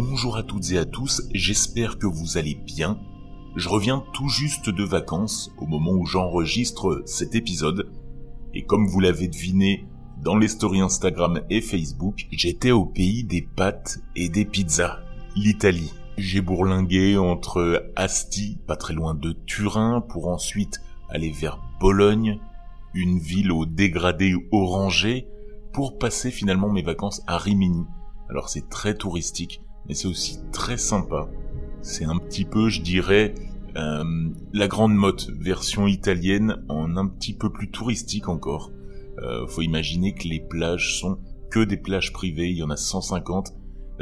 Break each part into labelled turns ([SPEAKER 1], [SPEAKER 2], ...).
[SPEAKER 1] Bonjour à toutes et à tous, j'espère que vous allez bien. Je reviens tout juste de vacances au moment où j'enregistre cet épisode. Et comme vous l'avez deviné dans les stories Instagram et Facebook, j'étais au pays des pâtes et des pizzas, l'Italie. J'ai bourlingué entre Asti, pas très loin de Turin, pour ensuite aller vers Bologne, une ville au dégradé orangé, pour passer finalement mes vacances à Rimini. Alors c'est très touristique, mais c'est aussi très sympa. C'est un petit peu, je dirais, euh, la Grande Motte, version italienne, en un petit peu plus touristique encore. Euh, faut imaginer que les plages sont que des plages privées, il y en a 150,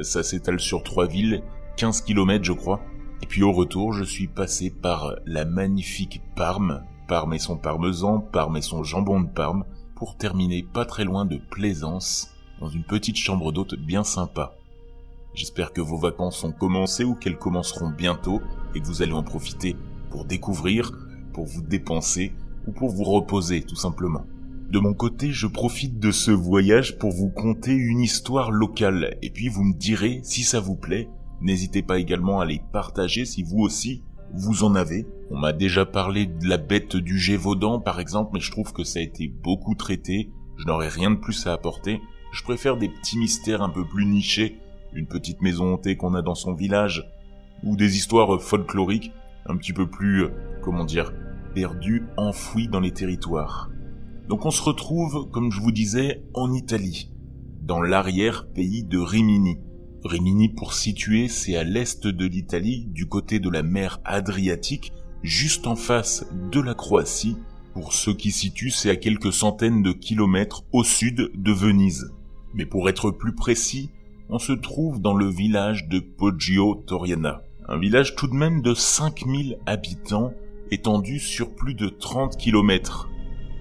[SPEAKER 1] ça s'étale sur trois villes, 15 km je crois. Et puis au retour, je suis passé par la magnifique Parme, Parme et son parmesan, Parme et son jambon de Parme, pour terminer pas très loin de Plaisance, dans une petite chambre d'hôte bien sympa. J'espère que vos vacances ont commencé ou qu'elles commenceront bientôt et que vous allez en profiter pour découvrir, pour vous dépenser ou pour vous reposer tout simplement. De mon côté, je profite de ce voyage pour vous conter une histoire locale et puis vous me direz si ça vous plaît. N'hésitez pas également à les partager si vous aussi vous en avez. On m'a déjà parlé de la bête du Gévaudan par exemple, mais je trouve que ça a été beaucoup traité. Je n'aurais rien de plus à apporter. Je préfère des petits mystères un peu plus nichés une petite maison hantée qu'on a dans son village, ou des histoires folkloriques un petit peu plus, euh, comment dire, perdues, enfouies dans les territoires. Donc on se retrouve, comme je vous disais, en Italie, dans l'arrière-pays de Rimini. Rimini, pour situer, c'est à l'est de l'Italie, du côté de la mer Adriatique, juste en face de la Croatie. Pour ceux qui situent, c'est à quelques centaines de kilomètres au sud de Venise. Mais pour être plus précis, on se trouve dans le village de Poggio Toriana, un village tout de même de 5000 habitants étendu sur plus de 30 km.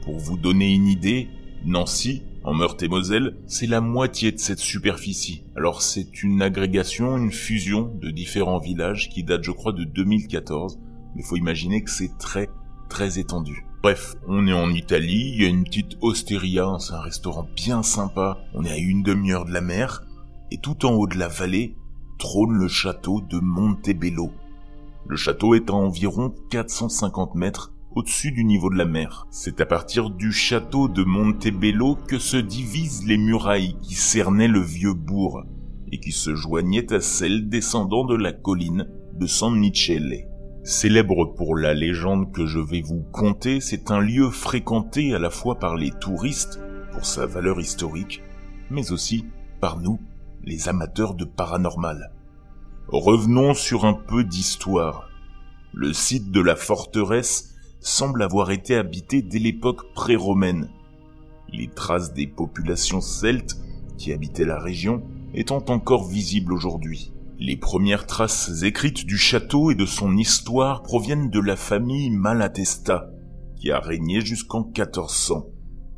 [SPEAKER 1] Pour vous donner une idée, Nancy, en Meurthe-et-Moselle, c'est la moitié de cette superficie. Alors c'est une agrégation, une fusion de différents villages qui date je crois de 2014, mais faut imaginer que c'est très très étendu. Bref, on est en Italie, il y a une petite osteria, c'est un restaurant bien sympa, on est à une demi-heure de la mer, et tout en haut de la vallée trône le château de Montebello. Le château est à environ 450 mètres au-dessus du niveau de la mer. C'est à partir du château de Montebello que se divisent les murailles qui cernaient le vieux bourg et qui se joignaient à celles descendant de la colline de San Michele. Célèbre pour la légende que je vais vous conter, c'est un lieu fréquenté à la fois par les touristes pour sa valeur historique, mais aussi par nous les amateurs de paranormal. Revenons sur un peu d'histoire. Le site de la forteresse semble avoir été habité dès l'époque pré-romaine. Les traces des populations celtes qui habitaient la région étant encore visibles aujourd'hui. Les premières traces écrites du château et de son histoire proviennent de la famille Malatesta, qui a régné jusqu'en 1400.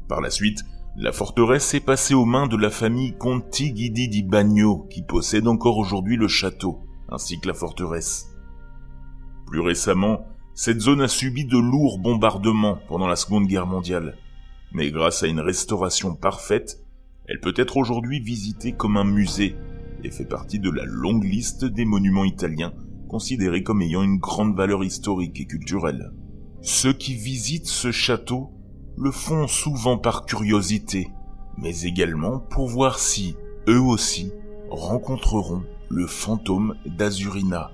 [SPEAKER 1] Par la suite, la forteresse est passée aux mains de la famille Conti Guidi di Bagno, qui possède encore aujourd'hui le château, ainsi que la forteresse. Plus récemment, cette zone a subi de lourds bombardements pendant la Seconde Guerre mondiale, mais grâce à une restauration parfaite, elle peut être aujourd'hui visitée comme un musée et fait partie de la longue liste des monuments italiens considérés comme ayant une grande valeur historique et culturelle. Ceux qui visitent ce château le font souvent par curiosité, mais également pour voir si, eux aussi, rencontreront le fantôme d'Azurina.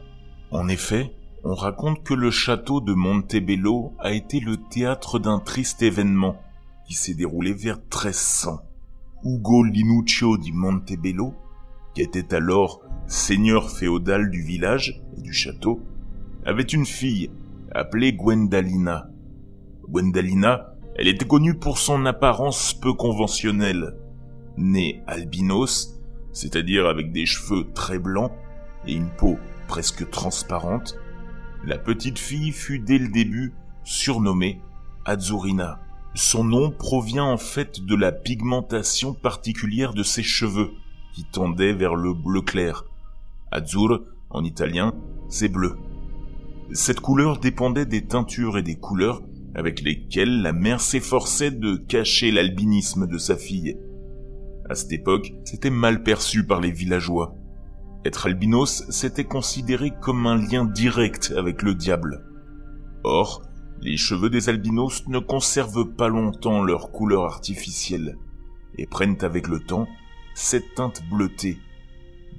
[SPEAKER 1] En effet, on raconte que le château de Montebello a été le théâtre d'un triste événement qui s'est déroulé vers 1300. Ugo Linuccio di Montebello, qui était alors seigneur féodal du village et du château, avait une fille appelée Gwendalina. Gwendalina elle était connue pour son apparence peu conventionnelle. Née albinos, c'est-à-dire avec des cheveux très blancs et une peau presque transparente, la petite fille fut dès le début surnommée Azurina. Son nom provient en fait de la pigmentation particulière de ses cheveux, qui tendaient vers le bleu clair. Azur, en italien, c'est bleu. Cette couleur dépendait des teintures et des couleurs avec lesquels la mère s'efforçait de cacher l'albinisme de sa fille. À cette époque, c'était mal perçu par les villageois. Être albinos, c'était considéré comme un lien direct avec le diable. Or, les cheveux des albinos ne conservent pas longtemps leur couleur artificielle et prennent avec le temps cette teinte bleutée,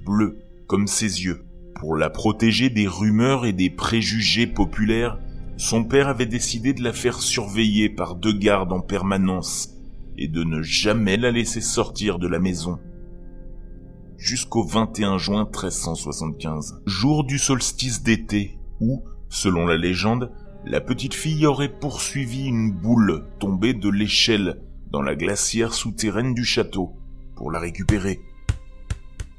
[SPEAKER 1] bleue comme ses yeux. Pour la protéger des rumeurs et des préjugés populaires, son père avait décidé de la faire surveiller par deux gardes en permanence et de ne jamais la laisser sortir de la maison. Jusqu'au 21 juin 1375, jour du solstice d'été, où, selon la légende, la petite fille aurait poursuivi une boule tombée de l'échelle dans la glacière souterraine du château pour la récupérer.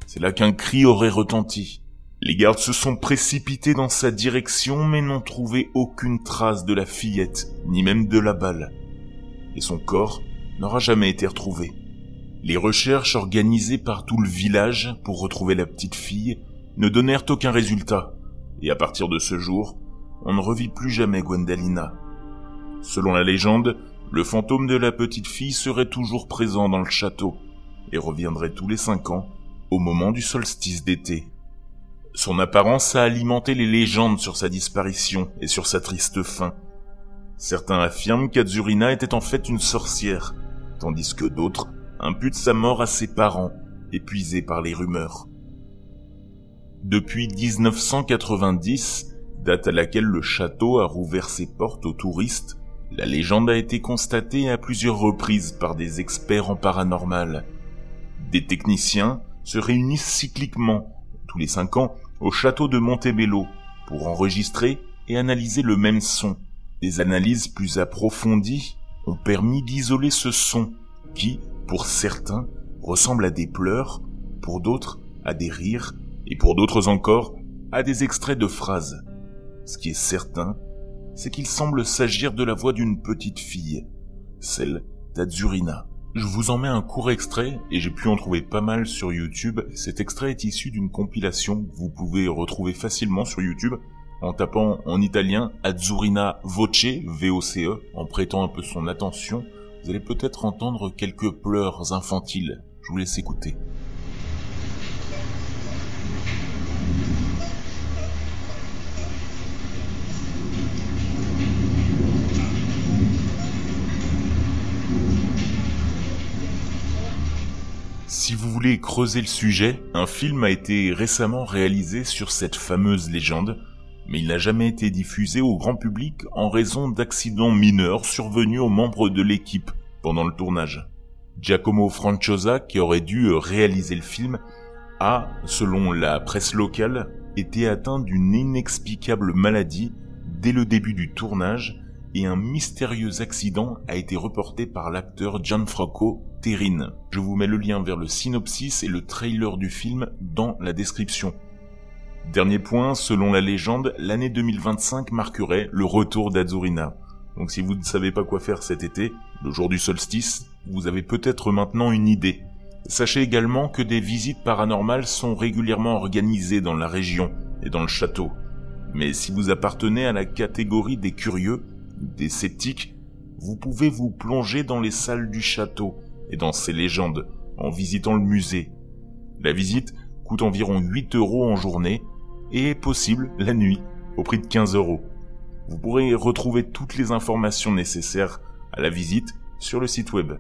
[SPEAKER 1] C'est là qu'un cri aurait retenti. Les gardes se sont précipités dans sa direction mais n'ont trouvé aucune trace de la fillette, ni même de la balle. Et son corps n'aura jamais été retrouvé. Les recherches organisées par tout le village pour retrouver la petite fille ne donnèrent aucun résultat, et à partir de ce jour, on ne revit plus jamais Gwendalina. Selon la légende, le fantôme de la petite fille serait toujours présent dans le château et reviendrait tous les cinq ans au moment du solstice d'été. Son apparence a alimenté les légendes sur sa disparition et sur sa triste fin. Certains affirment qu'Azurina était en fait une sorcière, tandis que d'autres imputent sa mort à ses parents, épuisés par les rumeurs. Depuis 1990, date à laquelle le château a rouvert ses portes aux touristes, la légende a été constatée à plusieurs reprises par des experts en paranormal. Des techniciens se réunissent cycliquement, tous les cinq ans, au château de Montebello pour enregistrer et analyser le même son. Des analyses plus approfondies ont permis d'isoler ce son qui, pour certains, ressemble à des pleurs, pour d'autres à des rires, et pour d'autres encore à des extraits de phrases. Ce qui est certain, c'est qu'il semble s'agir de la voix d'une petite fille, celle d'Azurina. Je vous en mets un court extrait et j'ai pu en trouver pas mal sur YouTube. Cet extrait est issu d'une compilation que vous pouvez retrouver facilement sur YouTube en tapant en italien Azurina Voce, V-O-C-E, en prêtant un peu son attention. Vous allez peut-être entendre quelques pleurs infantiles. Je vous laisse écouter. Voulez creuser le sujet, un film a été récemment réalisé sur cette fameuse légende, mais il n'a jamais été diffusé au grand public en raison d'accidents mineurs survenus aux membres de l'équipe pendant le tournage. Giacomo Franciosa, qui aurait dû réaliser le film, a, selon la presse locale, été atteint d'une inexplicable maladie dès le début du tournage et un mystérieux accident a été reporté par l'acteur Gianfranco Terrine. Je vous mets le lien vers le synopsis et le trailer du film dans la description. Dernier point, selon la légende, l'année 2025 marquerait le retour d'Azurina. Donc si vous ne savez pas quoi faire cet été, le jour du solstice, vous avez peut-être maintenant une idée. Sachez également que des visites paranormales sont régulièrement organisées dans la région et dans le château. Mais si vous appartenez à la catégorie des curieux, des sceptiques, vous pouvez vous plonger dans les salles du château et dans ses légendes en visitant le musée. La visite coûte environ 8 euros en journée et est possible la nuit au prix de 15 euros. Vous pourrez retrouver toutes les informations nécessaires à la visite sur le site web.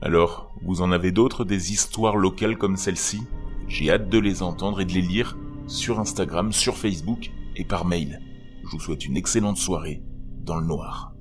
[SPEAKER 1] Alors, vous en avez d'autres des histoires locales comme celle-ci? J'ai hâte de les entendre et de les lire sur Instagram, sur Facebook et par mail. Je vous souhaite une excellente soirée dans le noir.